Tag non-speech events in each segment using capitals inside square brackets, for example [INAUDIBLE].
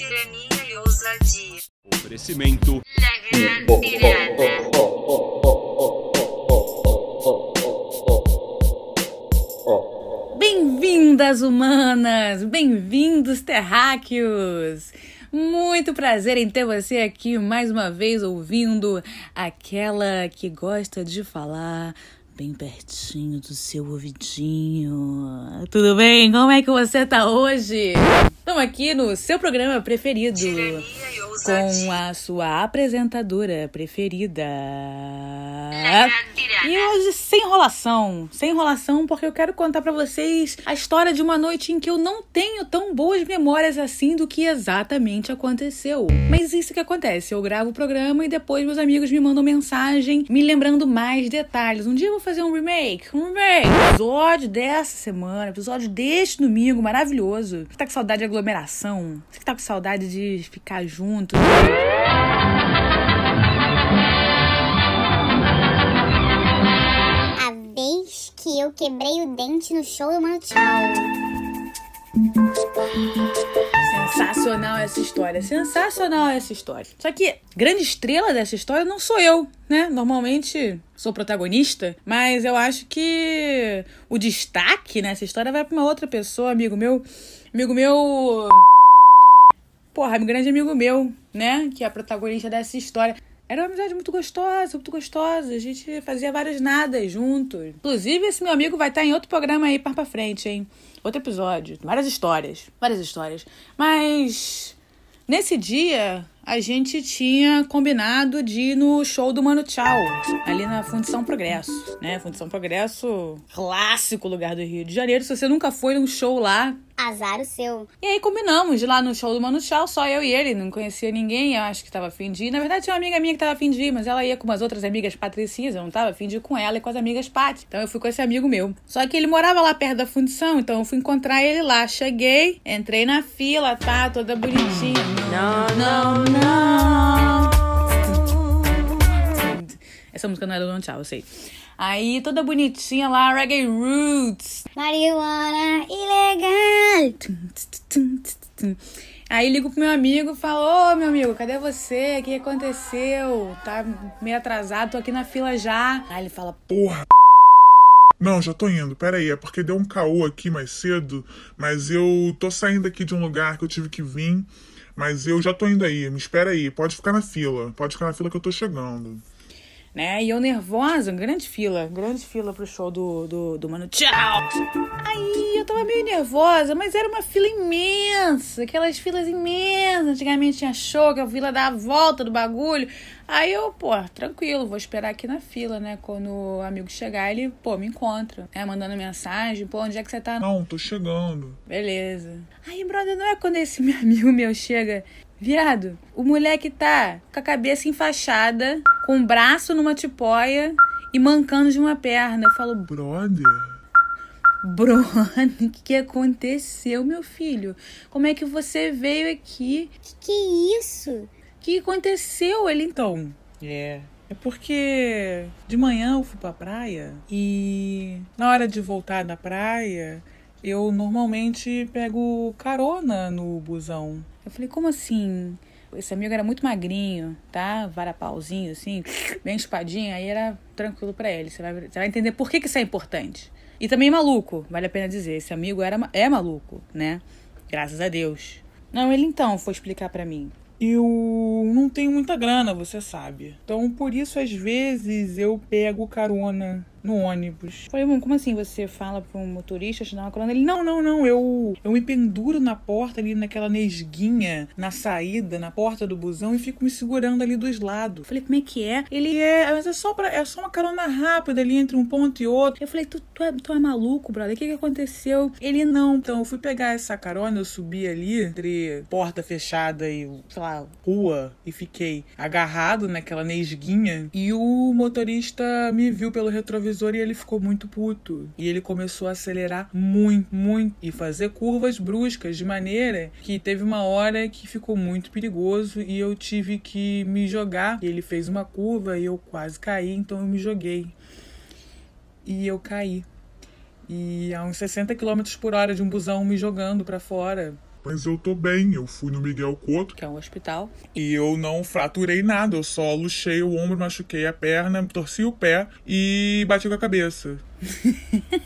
tirania e ousadia. Oferecimento. Bem-vindas, humanas! Bem-vindos, terráqueos! Muito prazer em ter você aqui mais uma vez ouvindo aquela que gosta de falar bem pertinho do seu ouvidinho. Tudo bem? Como é que você tá hoje? Estamos aqui no seu programa preferido com a sua apresentadora preferida. E hoje, sem enrolação, sem enrolação, porque eu quero contar pra vocês a história de uma noite em que eu não tenho tão boas memórias assim do que exatamente aconteceu. Mas isso que acontece, eu gravo o programa e depois meus amigos me mandam mensagem me lembrando mais detalhes. Um dia eu vou fazer um remake, um remake. Episódio dessa semana, episódio deste domingo, maravilhoso. Você tá com saudade de aglomeração? Você que tá com saudade de ficar junto? Eu quebrei o dente no show do Mano Tchau. Sensacional essa história, sensacional essa história. Só que grande estrela dessa história não sou eu, né? Normalmente sou protagonista, mas eu acho que o destaque nessa história vai pra uma outra pessoa, amigo meu. Amigo meu. Porra, grande amigo meu, né? Que é a protagonista dessa história. Era uma amizade muito gostosa, muito gostosa. A gente fazia vários nadas juntos. Inclusive, esse meu amigo vai estar em outro programa aí para pra frente, hein? Outro episódio. Várias histórias. Várias histórias. Mas. Nesse dia, a gente tinha combinado de ir no show do Mano Tchau, ali na Fundição Progresso, né? Fundição Progresso, clássico lugar do Rio de Janeiro. Se você nunca foi num show lá, Azar o seu. e aí combinamos de ir lá no show do Mano Chao, só eu e ele, não conhecia ninguém, eu acho que tava afim de ir. Na verdade, tinha uma amiga minha que tava afim de ir, mas ela ia com umas outras amigas patricinhas, eu não tava afim de ir com ela e com as amigas Pat. Então eu fui com esse amigo meu. Só que ele morava lá perto da fundição, então eu fui encontrar ele lá. Cheguei, entrei na fila, tá, toda bonitinha. Não, não, não. Essa música não era do Chao, eu sei. Aí, toda bonitinha lá, Reggae Roots. Marihuana ilegal. Aí ligo pro meu amigo e falo, ô meu amigo, cadê você? O que aconteceu? Tá meio atrasado, tô aqui na fila já. Aí ele fala, Porra. Não, já tô indo. Pera aí, é porque deu um caô aqui mais cedo, mas eu tô saindo aqui de um lugar que eu tive que vir, mas eu já tô indo aí. Me espera aí, pode ficar na fila. Pode ficar na fila que eu tô chegando. Né? E eu nervosa, grande fila, grande fila pro show do, do, do Mano Tchau. Aí eu tava meio nervosa, mas era uma fila imensa, aquelas filas imensas. Antigamente tinha show, que a fila dava a volta do bagulho. Aí eu, pô, tranquilo, vou esperar aqui na fila, né? Quando o amigo chegar, ele, pô, me encontra, né? Mandando mensagem, pô, onde é que você tá? Não, tô chegando. Beleza. Aí, brother, não é quando esse [LAUGHS] meu amigo meu chega. Viado, o moleque tá com a cabeça enfaixada, com o braço numa tipóia e mancando de uma perna. Eu falo, Brother? Bruno, [LAUGHS] o que, que aconteceu, meu filho? Como é que você veio aqui? Que que é isso? O que aconteceu? Ele então. É. É porque de manhã eu fui pra praia e na hora de voltar da praia eu normalmente pego carona no busão. Eu falei, como assim? Esse amigo era muito magrinho, tá? Varapauzinho, assim, bem espadinho, aí era tranquilo pra ele. Você vai, você vai entender por que, que isso é importante. E também maluco, vale a pena dizer. Esse amigo era, é maluco, né? Graças a Deus. Não, ele então foi explicar pra mim. Eu não tenho muita grana, você sabe. Então, por isso, às vezes, eu pego carona no ônibus. Falei, "Bom, como assim você fala pra um motorista te dar uma coluna? Ele, não, Não, não, não, eu, eu me penduro na porta ali, naquela nesguinha, na saída, na porta do busão e fico me segurando ali dos lados. Falei, como é que é? Ele é, mas é só, pra, é só uma carona rápida ali entre um ponto e outro. Eu falei, tu, tu, é, tu é maluco, brother? O que, que aconteceu? Ele não, então eu fui pegar essa carona, eu subi ali entre porta fechada e, sei lá, rua e fiquei agarrado naquela nesguinha. E o motorista me viu pelo retrovisor e ele ficou muito puto. E ele começou a acelerar muito, muito e fazer curvas bruscas de maneira que teve uma hora que ficou muito perigoso e eu tive que me jogar. E ele fez uma curva e eu quase caí, então eu me joguei. E eu caí. E a uns 60 km por hora de um busão me jogando pra fora. Mas eu tô bem, eu fui no Miguel Couto Que é um hospital. E eu não fraturei nada, eu só luxei o ombro, machuquei a perna, torci o pé e bati com a cabeça. [LAUGHS]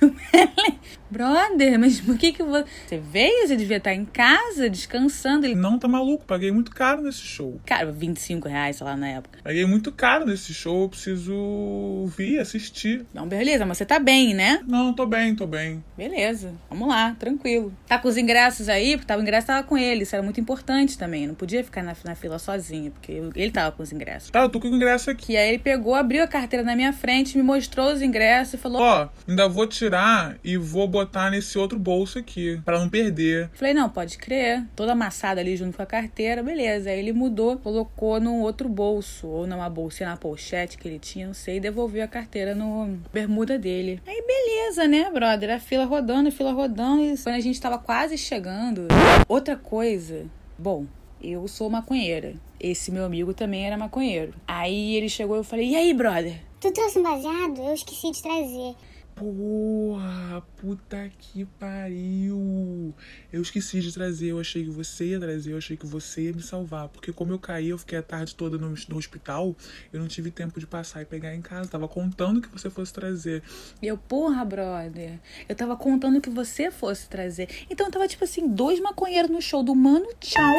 [LAUGHS] Brother, mas por que que vo- você veio? Você devia estar em casa, descansando. Ele... Não, tá maluco, paguei muito caro nesse show. Cara, 25 reais, sei lá, na época. Paguei muito caro nesse show, eu preciso vir assistir. Não, beleza, mas você tá bem, né? Não, tô bem, tô bem. Beleza, vamos lá, tranquilo. Tá com os ingressos aí? Porque tava, o ingresso tava com ele, isso era muito importante também. Não podia ficar na, na fila sozinho, porque ele tava com os ingressos. Tá, eu tô com o ingresso aqui. Que aí ele pegou, abriu a carteira na minha frente, me mostrou os ingressos e falou: Ó, ainda vou tirar e vou botar nesse outro bolso aqui, pra não perder. Falei, não, pode crer. Toda amassada ali junto com a carteira, beleza. Aí ele mudou, colocou num outro bolso, ou numa bolsinha na pochete que ele tinha, não sei, e devolveu a carteira no bermuda dele. Aí beleza, né, brother? A fila rodando, a fila rodando, e quando a gente tava quase chegando. Outra coisa, bom. Eu sou maconheira. Esse meu amigo também era maconheiro. Aí ele chegou e eu falei: E aí, brother? Tu trouxe um baseado? Eu esqueci de trazer. Porra, puta que pariu. Eu esqueci de trazer, eu achei que você ia trazer, eu achei que você ia me salvar. Porque como eu caí, eu fiquei a tarde toda no, no hospital, eu não tive tempo de passar e pegar em casa. Tava contando que você fosse trazer. E eu, porra, brother, eu tava contando que você fosse trazer. Então tava, tipo assim, dois maconheiros no show do Mano Tchau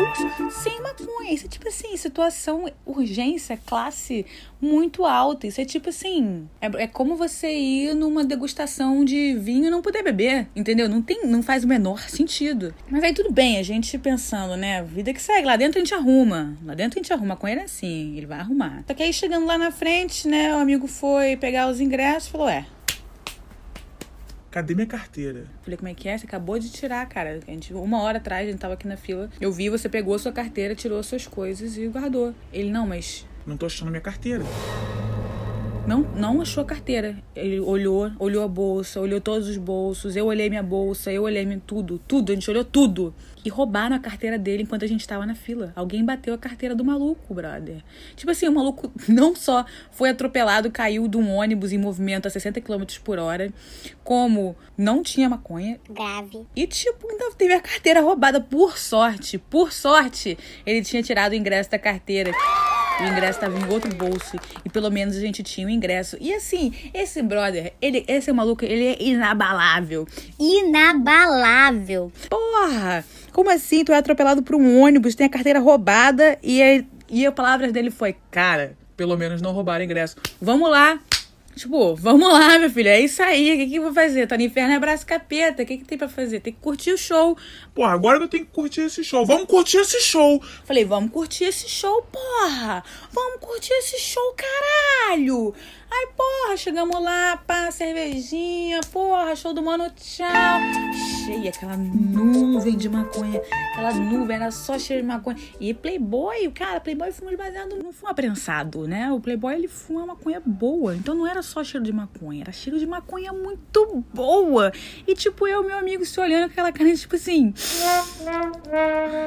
sem maconha. Isso é, tipo assim, situação, urgência, classe muito alta. Isso é tipo assim, é, é como você ir numa degustação de vinho e não poder beber, entendeu? Não tem, não faz o menor sentido. Mas aí tudo bem, a gente pensando, né? Vida que segue, lá dentro a gente arruma. Lá dentro a gente arruma. Com ele assim, ele vai arrumar. Só que aí chegando lá na frente, né? O amigo foi pegar os ingressos e falou: É, Cadê minha carteira? Falei, como é que é? Você acabou de tirar, cara. A gente, uma hora atrás, a gente tava aqui na fila. Eu vi, você pegou a sua carteira, tirou suas coisas e guardou. Ele, não, mas Não tô achando minha carteira. não, não achou a carteira. Ele olhou, olhou a bolsa, olhou todos os bolsos. Eu olhei minha bolsa, eu olhei minha, tudo, tudo. A gente olhou tudo. E roubaram a carteira dele enquanto a gente tava na fila. Alguém bateu a carteira do maluco, brother. Tipo assim, o maluco [LAUGHS] não só foi atropelado, caiu de um ônibus em movimento a 60 km por hora, como não tinha maconha, Grave. E, tipo, ainda teve a carteira roubada. Por sorte, por sorte, ele tinha tirado o ingresso da carteira. O ingresso tava em outro bolso. E pelo menos a gente tinha o ingresso. E assim, esse brother, ele, esse maluco, ele é inabalável. Inabalável. Porra! Como assim? Tu é atropelado por um ônibus, tem a carteira roubada e, aí- e a palavra dele foi: Cara, Pelo menos não roubaram ingresso. vamos lá. Tipo, vamos lá, meu filho. É isso aí. O que, que eu vou fazer? Tá no inferno, é abraço capeta. O que, que tem pra fazer? Tem que curtir o show. Porra, agora eu tenho que curtir esse show. Vamos curtir esse show. Falei, vamos curtir esse show, porra! Vamos curtir esse show, caralho! Aí, porra, chegamos lá, pá, cervejinha, porra, show do Mano Tchau. Cheia, aquela nuvem de maconha. Aquela nuvem era só cheia de maconha. E Playboy, cara, Playboy fuma de baseado, não fuma prensado, né? O Playboy, ele fuma maconha boa. Então não era só cheiro de maconha, era cheiro de maconha muito boa. E, tipo, eu e meu amigo se olhando com aquela cara, tipo assim...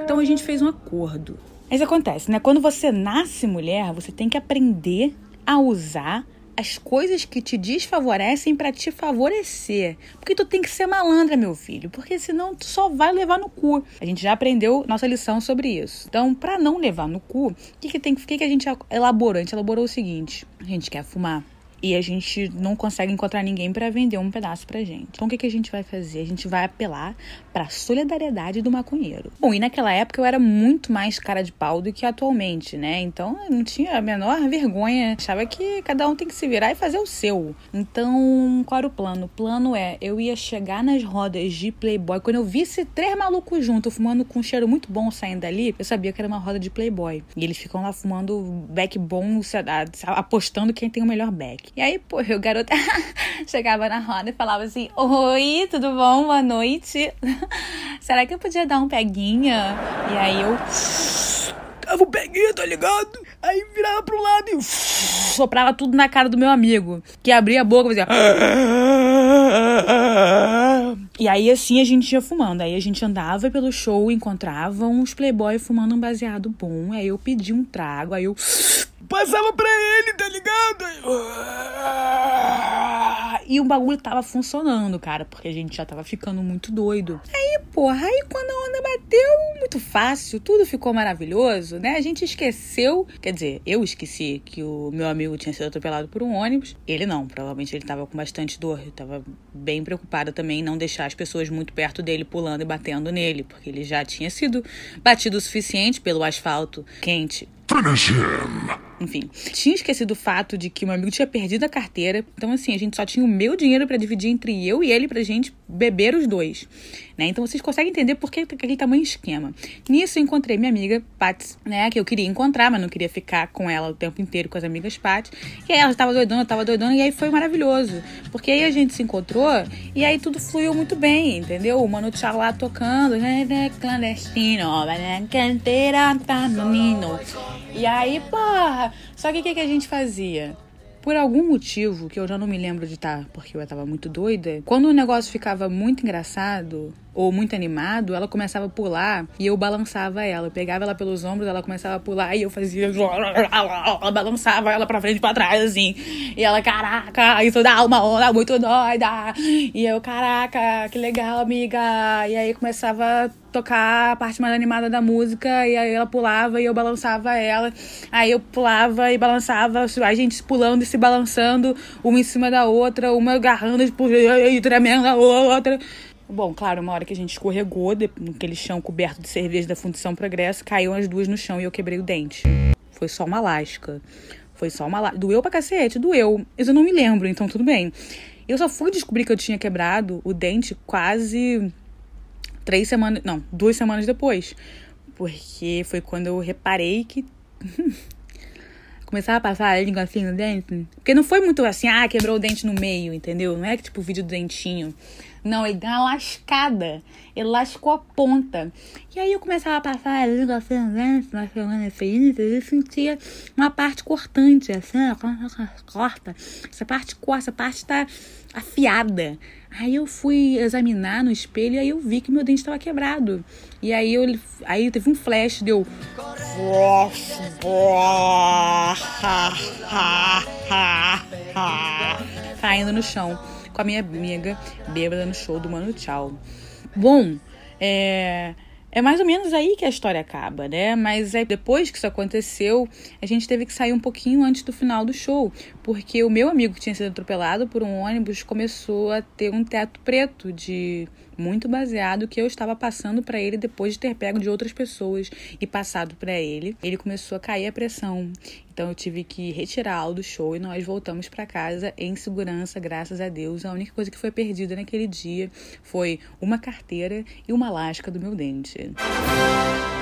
Então a gente fez um acordo. Mas acontece, né? Quando você nasce mulher, você tem que aprender a usar as coisas que te desfavorecem pra te favorecer. Porque tu tem que ser malandra, meu filho, porque senão tu só vai levar no cu. A gente já aprendeu nossa lição sobre isso. Então, pra não levar no cu, o que que tem que que a gente elaborou? A gente elaborou o seguinte: a gente quer fumar e a gente não consegue encontrar ninguém para vender um pedaço pra gente. Então o que, que a gente vai fazer? A gente vai apelar pra solidariedade do maconheiro. Bom, e naquela época eu era muito mais cara de pau do que atualmente, né? Então eu não tinha a menor vergonha. Achava que cada um tem que se virar e fazer o seu. Então, qual era o plano? O plano é, eu ia chegar nas rodas de Playboy. Quando eu visse três malucos juntos, fumando com um cheiro muito bom saindo dali, eu sabia que era uma roda de Playboy. E eles ficam lá fumando beck bom, apostando quem tem o melhor beck. E aí, pô, o garoto [LAUGHS] chegava na roda e falava assim: Oi, tudo bom? Boa noite. [LAUGHS] Será que eu podia dar um peguinha? E aí eu [LAUGHS] dava um peguinha, tá ligado? Aí virava pro lado e soprava tudo na cara do meu amigo. Que abria a boca e fazia. E aí assim a gente ia fumando. Aí a gente andava pelo show, encontrava uns playboy fumando um baseado bom. Aí eu pedi um trago, aí eu passava pra ele, e o bagulho tava funcionando, cara, porque a gente já tava ficando muito doido. Aí, porra, aí quando a onda bateu, muito fácil, tudo ficou maravilhoso, né? A gente esqueceu, quer dizer, eu esqueci que o meu amigo tinha sido atropelado por um ônibus. Ele não, provavelmente ele tava com bastante dor, eu tava bem preocupada também em não deixar as pessoas muito perto dele pulando e batendo nele, porque ele já tinha sido batido o suficiente pelo asfalto quente. Finish him! Enfim, tinha esquecido o fato de que o meu amigo tinha perdido a carteira. Então, assim, a gente só tinha o meu dinheiro para dividir entre eu e ele pra gente beber os dois. Né? Então vocês conseguem entender por que aquele tamanho esquema. Nisso encontrei minha amiga Paty, né? Que eu queria encontrar, mas não queria ficar com ela o tempo inteiro com as amigas Paty. E aí ela estava doidona, eu tava doidona, e aí foi maravilhoso. Porque aí a gente se encontrou e aí tudo fluiu muito bem, entendeu? O Mano Tchau lá tocando, clandestino, canteira, tá menino. E aí, porra, só que o que, que a gente fazia? Por algum motivo, que eu já não me lembro de estar, porque eu tava muito doida, quando o negócio ficava muito engraçado ou muito animado, ela começava a pular e eu balançava ela. Eu pegava ela pelos ombros, ela começava a pular e eu fazia. Ela balançava ela pra frente e pra trás, assim. E ela, caraca, isso dá uma onda muito doida. E eu, caraca, que legal, amiga. E aí começava a tocar a parte mais animada da música e aí ela pulava e eu balançava ela. Aí eu pulava e balançava, a gente pulando e se balançando, uma em cima da outra, uma agarrando tipo, e tremendo a outra. Bom, claro, uma hora que a gente escorregou, naquele chão coberto de cerveja da Fundição Progresso, caiu as duas no chão e eu quebrei o dente. Foi só uma lasca. Foi só uma lasca. Doeu pra cacete, doeu. Mas eu não me lembro, então tudo bem. Eu só fui descobrir que eu tinha quebrado o dente quase três semanas. Não, duas semanas depois. Porque foi quando eu reparei que. [LAUGHS] Começava a passar a língua assim no dente. Porque não foi muito assim, ah, quebrou o dente no meio, entendeu? Não é que tipo o vídeo do dentinho. Não, ele deu uma lascada. Ele lascou a ponta. E aí eu começava a passar a língua assim, né? E eu sentia uma parte cortante, assim, corta. Essa parte corta, essa parte tá afiada. Aí eu fui examinar no espelho e aí eu vi que meu dente estava quebrado. E aí eu aí teve um flash, deu [LAUGHS] caindo no chão com a minha amiga bêbada no show do Mano Tchau. Bom, é, é mais ou menos aí que a história acaba, né? Mas é, depois que isso aconteceu, a gente teve que sair um pouquinho antes do final do show, porque o meu amigo que tinha sido atropelado por um ônibus começou a ter um teto preto de muito baseado que eu estava passando para ele depois de ter pego de outras pessoas e passado para ele. Ele começou a cair a pressão. Então eu tive que retirá-lo do show e nós voltamos para casa em segurança, graças a Deus. A única coisa que foi perdida naquele dia foi uma carteira e uma lasca do meu dente. É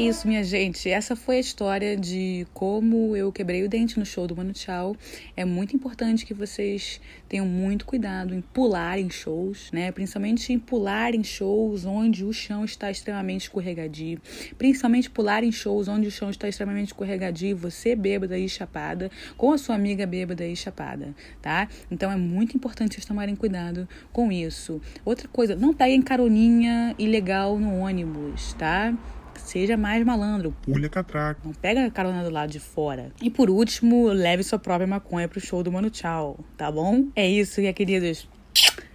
isso, minha gente. Essa foi a história de como eu quebrei o dente no show do Mano Tchau. É muito importante que vocês tenham muito cuidado em pular em shows, né? Principalmente em pular em shows onde o chão está extremamente escorregadio. Principalmente pular em shows onde o chão está extremamente escorregadio, você bêbada e chapada, com a sua amiga bêbada e chapada, tá? Então é muito importante vocês tomarem cuidado com isso. Outra coisa, não peguem caroninha ilegal no ônibus, tá? Seja mais malandro. Pulha catraca. Não pega a carona do lado de fora. E por último, leve sua própria maconha pro show do Mano Tchau, tá bom? É isso, minha queridos.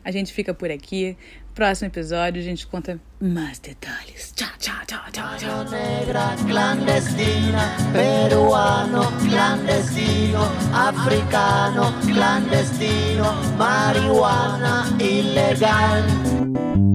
A gente fica por aqui. Próximo episódio a gente conta mais detalhes. Tchau, tchau, tchau, tchau, tchau. negra clandestina, peruano clandestino, africano clandestino, marihuana ilegal.